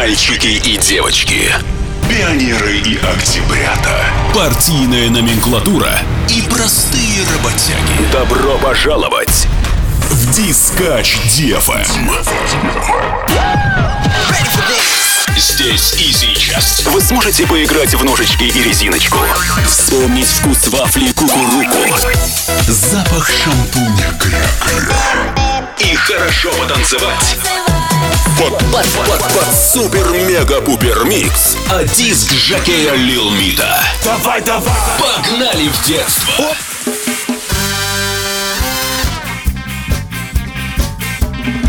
Мальчики и девочки. Пионеры и октябрята. Партийная номенклатура и простые работяги. Добро пожаловать в Дискач DFM. Здесь и сейчас вы сможете поиграть в ножички и резиночку, вспомнить вкус вафли кукуруку, запах шампуня кря и хорошо потанцевать. Под, под, под, под супер-мега-пупер микс от диск Жакея Лил Мита. Давай, давай! Погнали в детство! Оп.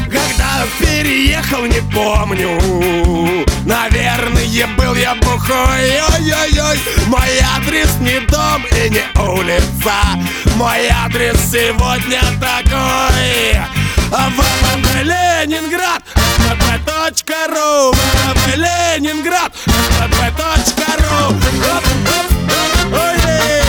Когда переехал, не помню Наверное, был я бухой Ой-ой-ой Мой адрес не дом и не улица Мой адрес сегодня такой Ленинград ВВП Ленинград ВВП.ру Ой, давай,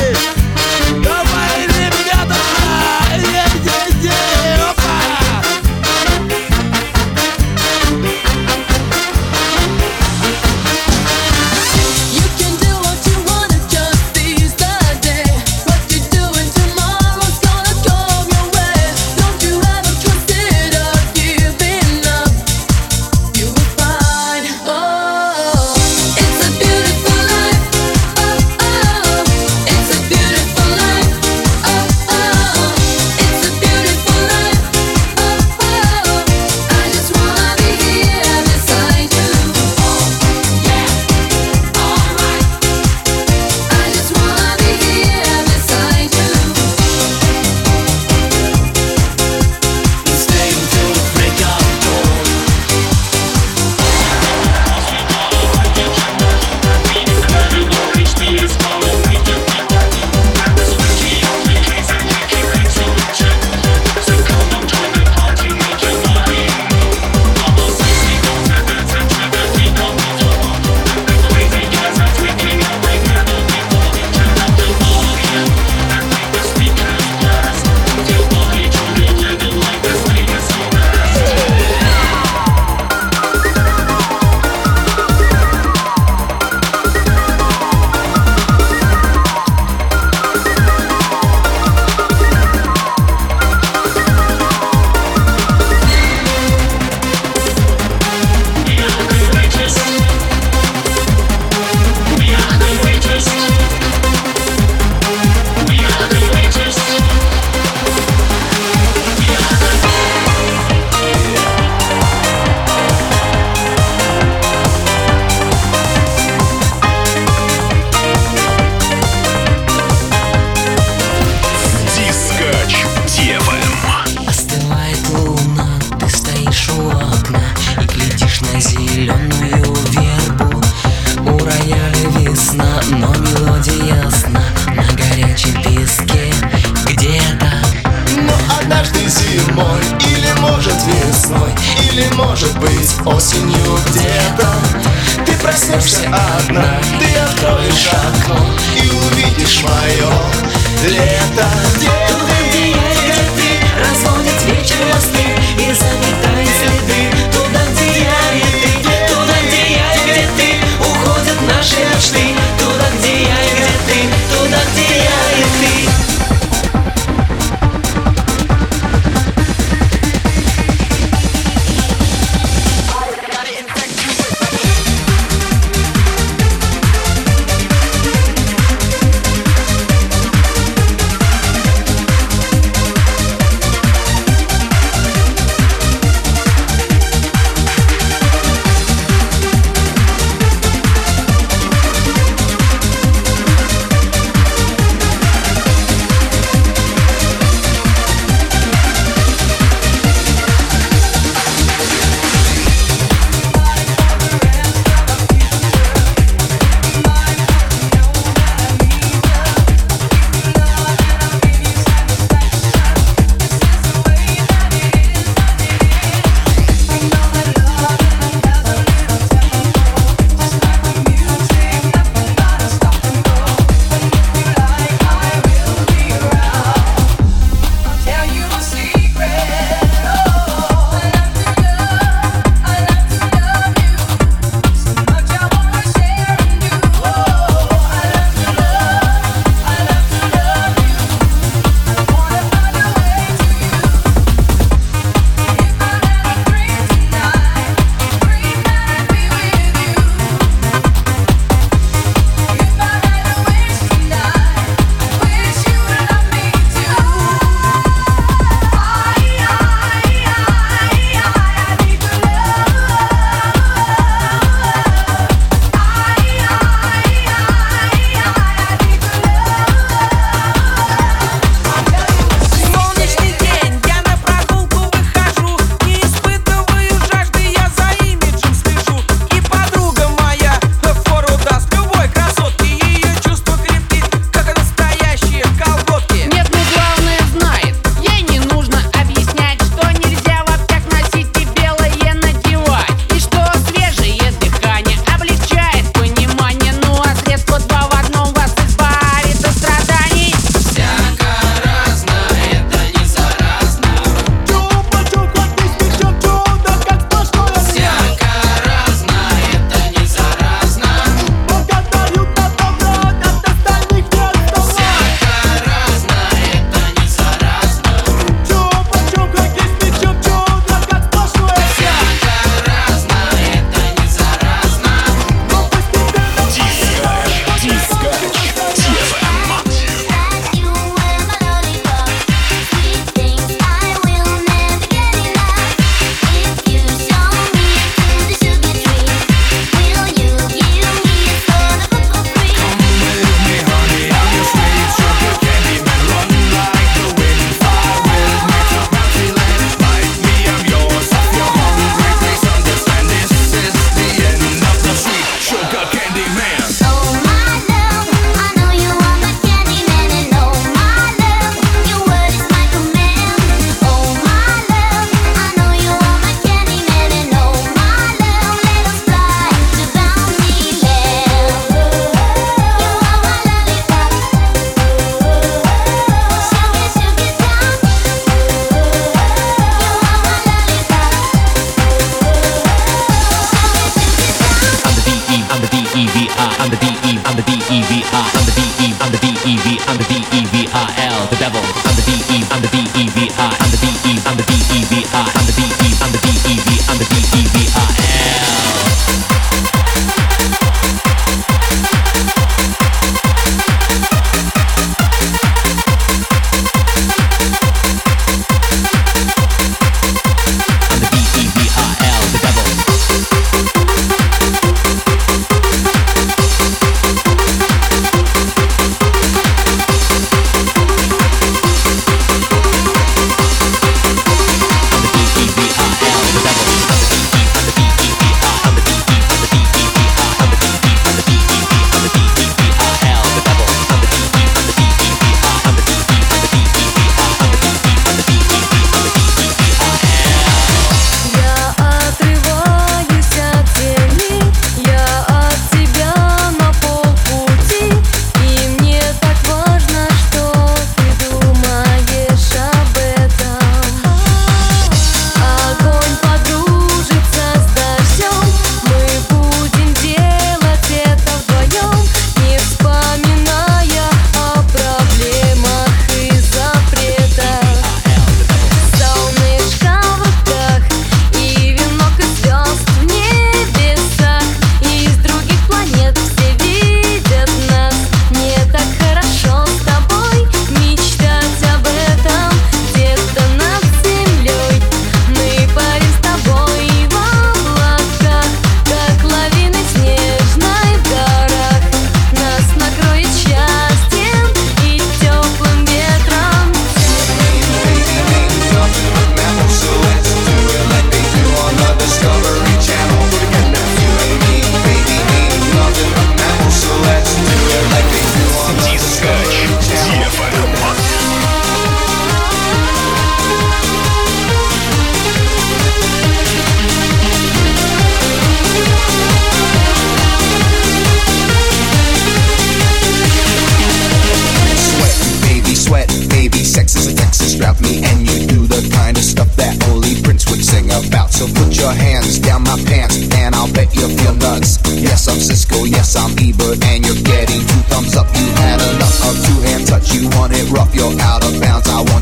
D E, I'm the D E V, I'm the D E V I L.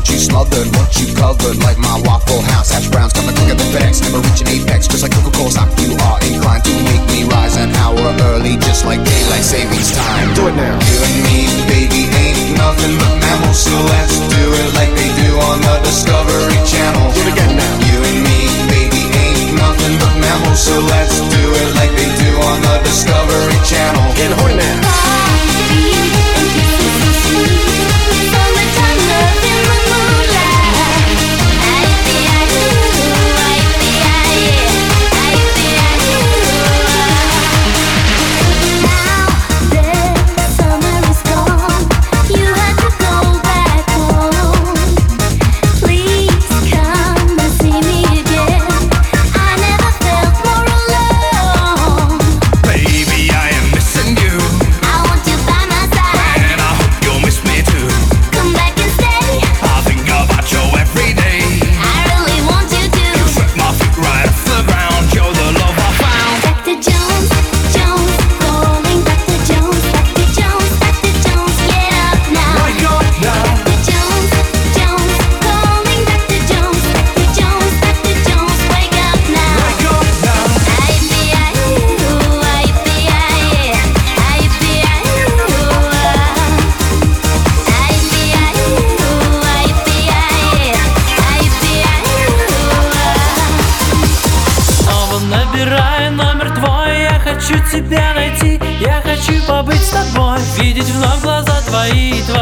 you smothered, What you covered like my waffle house. Hash browns coming quicker than FedEx, never reaching apex. Just like Coca-Cola stock, you are inclined to make me rise an hour early, just like daylight savings time. Do it now. You and me, baby, ain't nothing but mammals, so твои, твои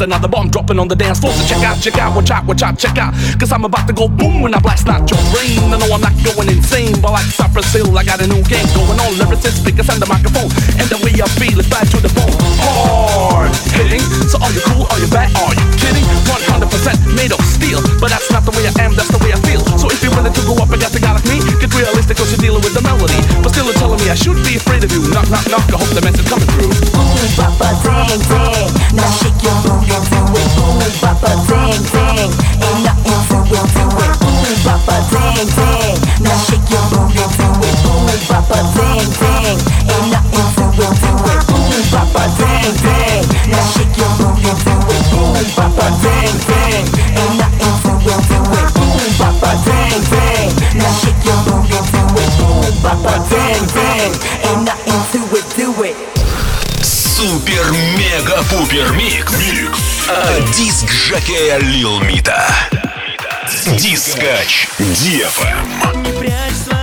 Another bomb dropping on the dance floor. So check out, check out, watch out, watch out, check out. Cause I'm about to go boom when I blast out your brain. I know I'm not going insane, but like Cypress Hill, I got a new game going on. Lyricist, speakers, and the microphone. And the way I feel is back to the bone. Hard hitting. So are you cool? Are you bad? Are you kidding? 100% made of steel. But that's not the way I am, that's the way I feel. So if you're willing to go up against a guy like me, get realistic cause you're dealing with the melody. But still, you're telling me I should be afraid of you. Knock, knock, knock. I hope the message coming through. Ooh, Papa Zang Zang. Now she жакея Лилмита, Дискач DFM.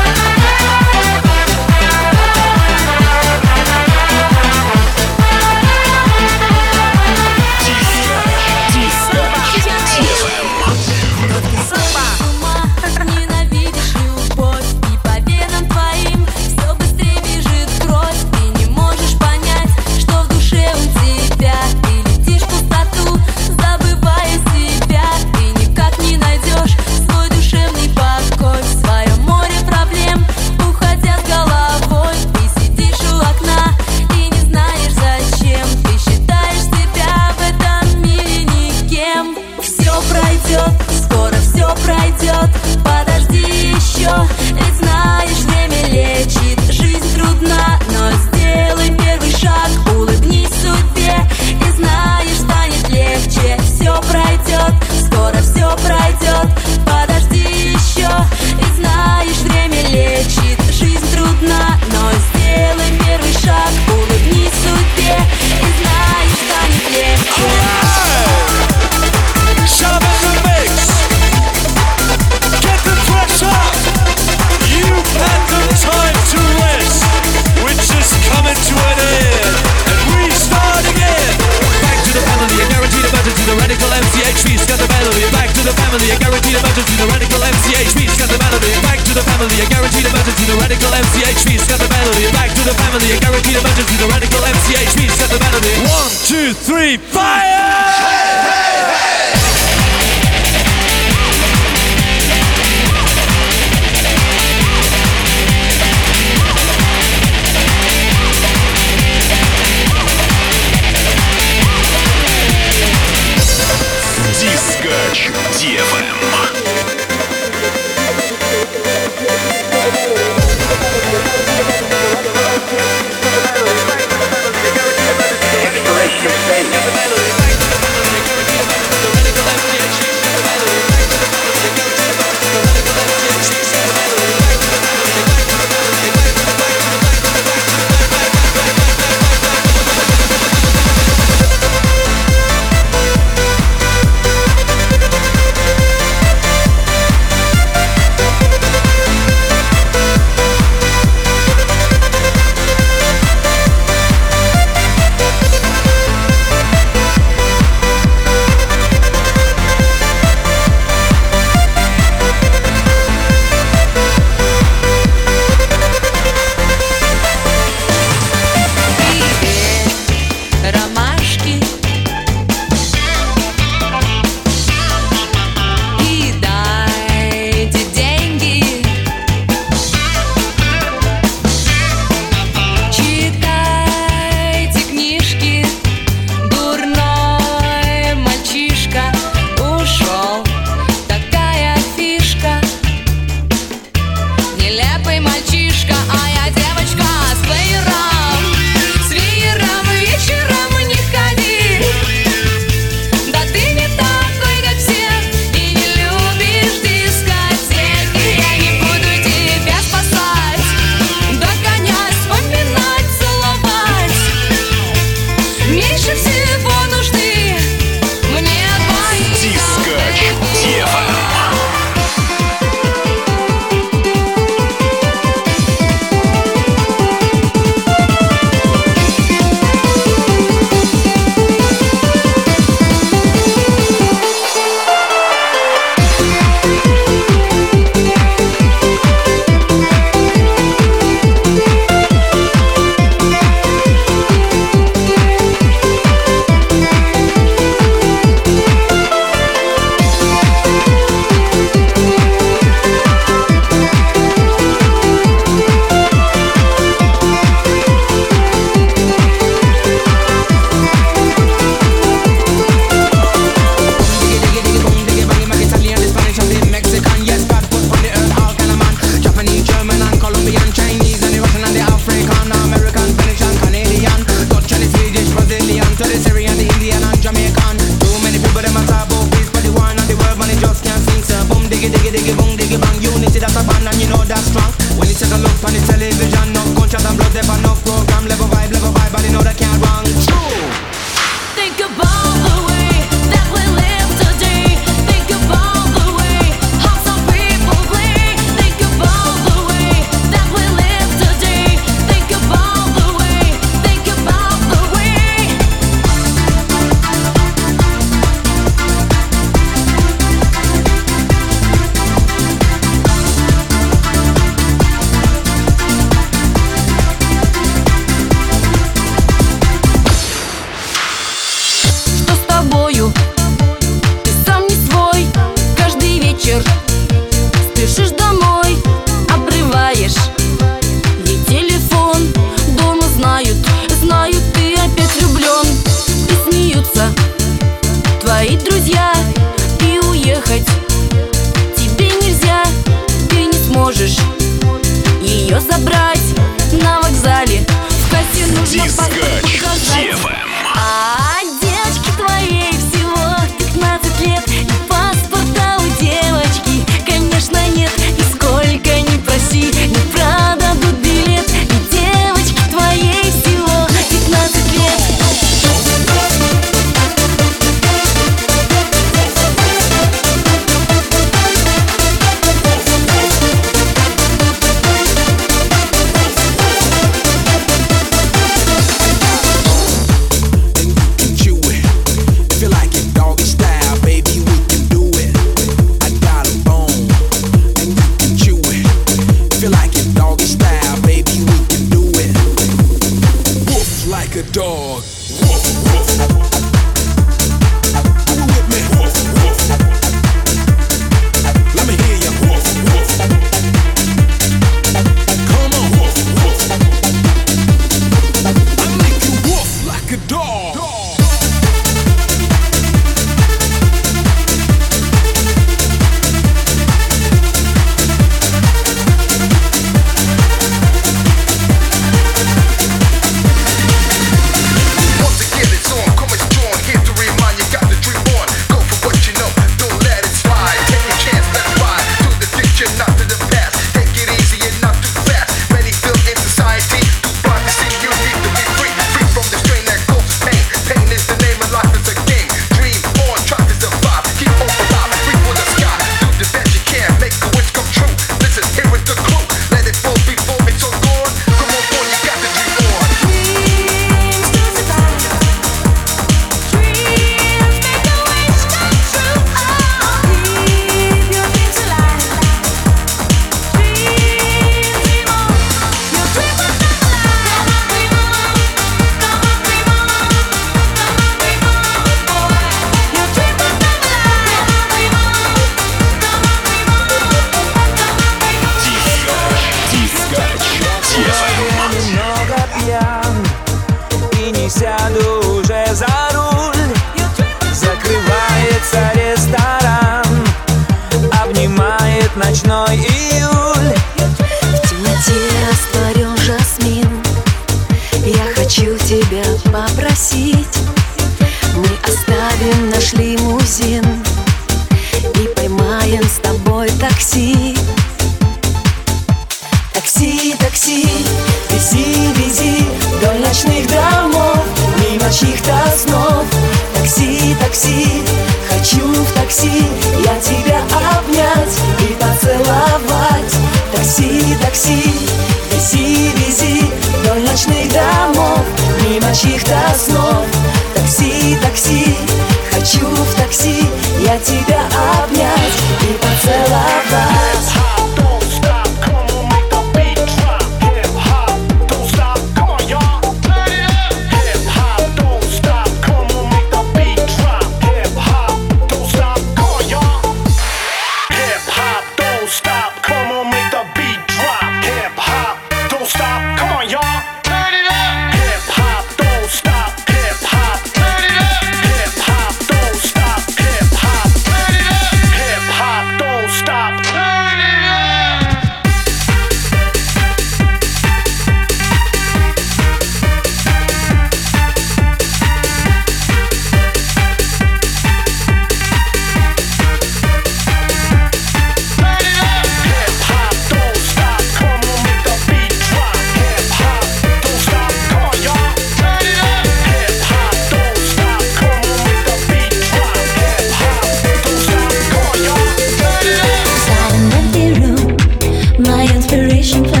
ocean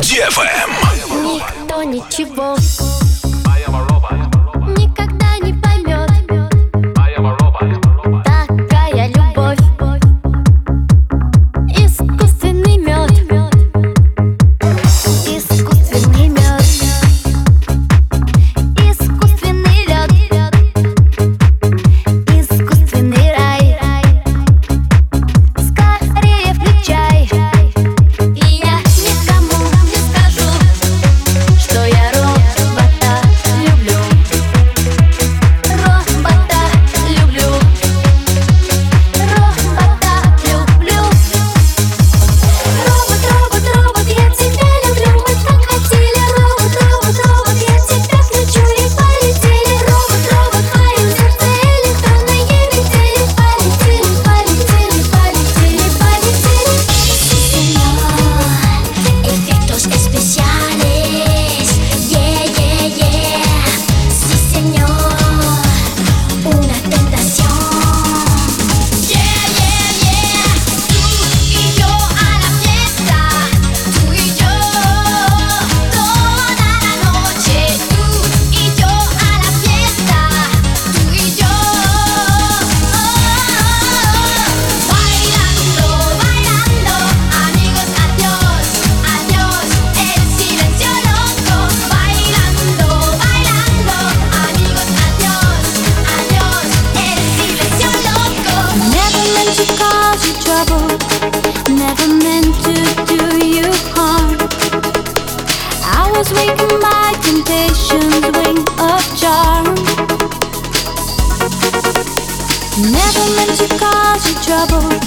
DFM. Никто ничего trouble.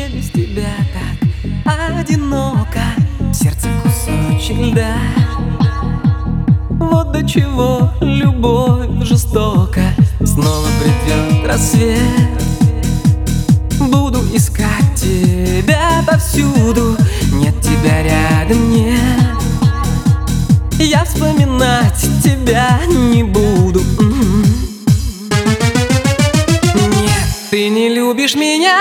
Мне без тебя так одиноко. Сердце кусочек льда. Вот до чего любовь жестока. Снова придет рассвет. Буду искать тебя повсюду. Нет тебя рядом, нет. Я вспоминать тебя не буду. М-м. Нет, ты не любишь меня.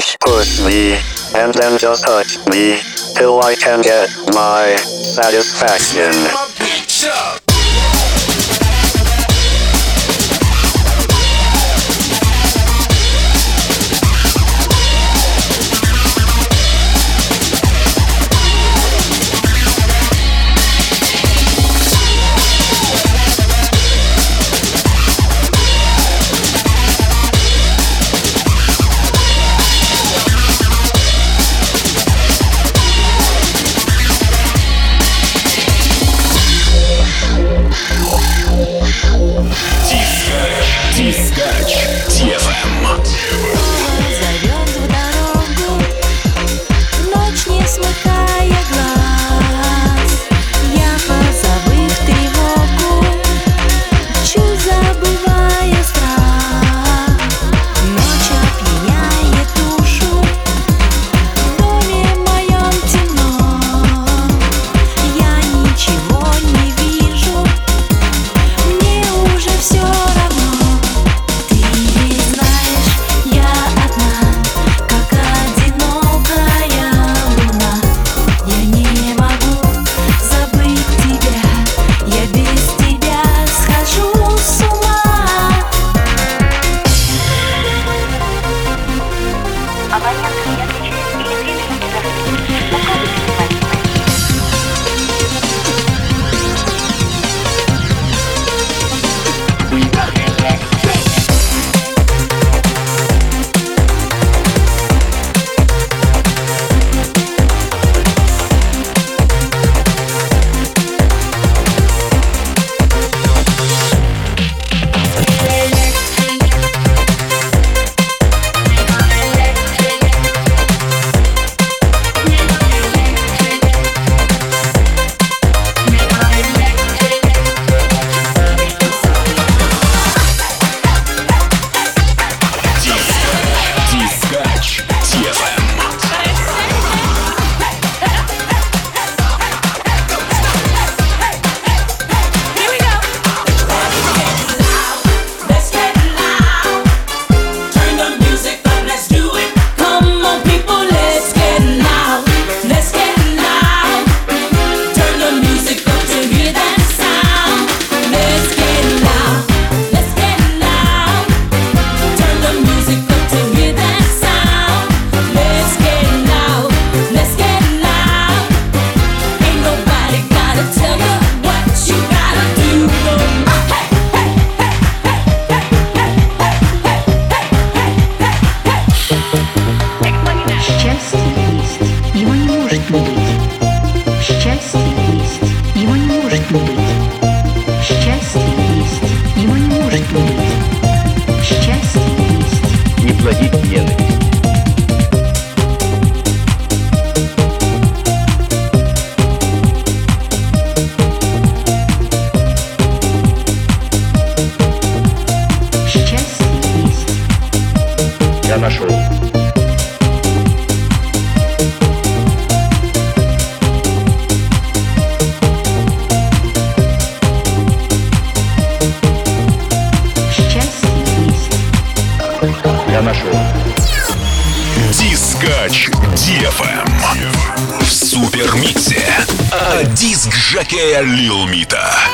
fingers. Push me, and then just touch me, till I can get my satisfaction. супермиксе а от диск-жокея Лилмита. Мита.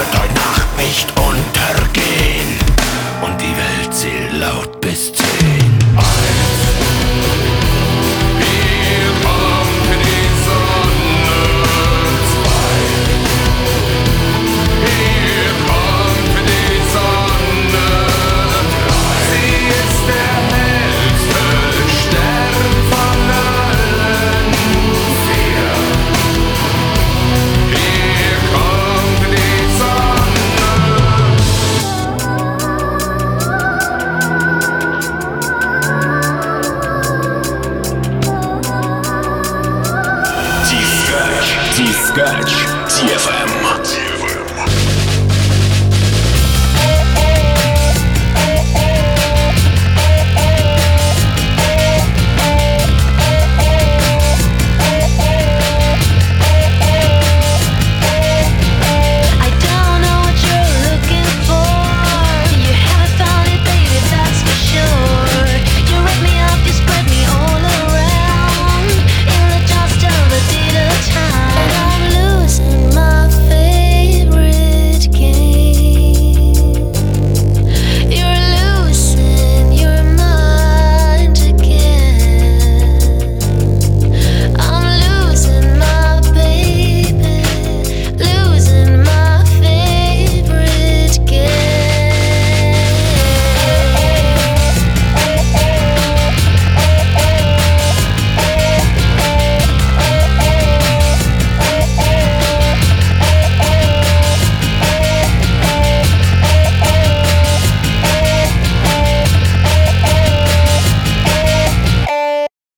spürt euch Nacht nicht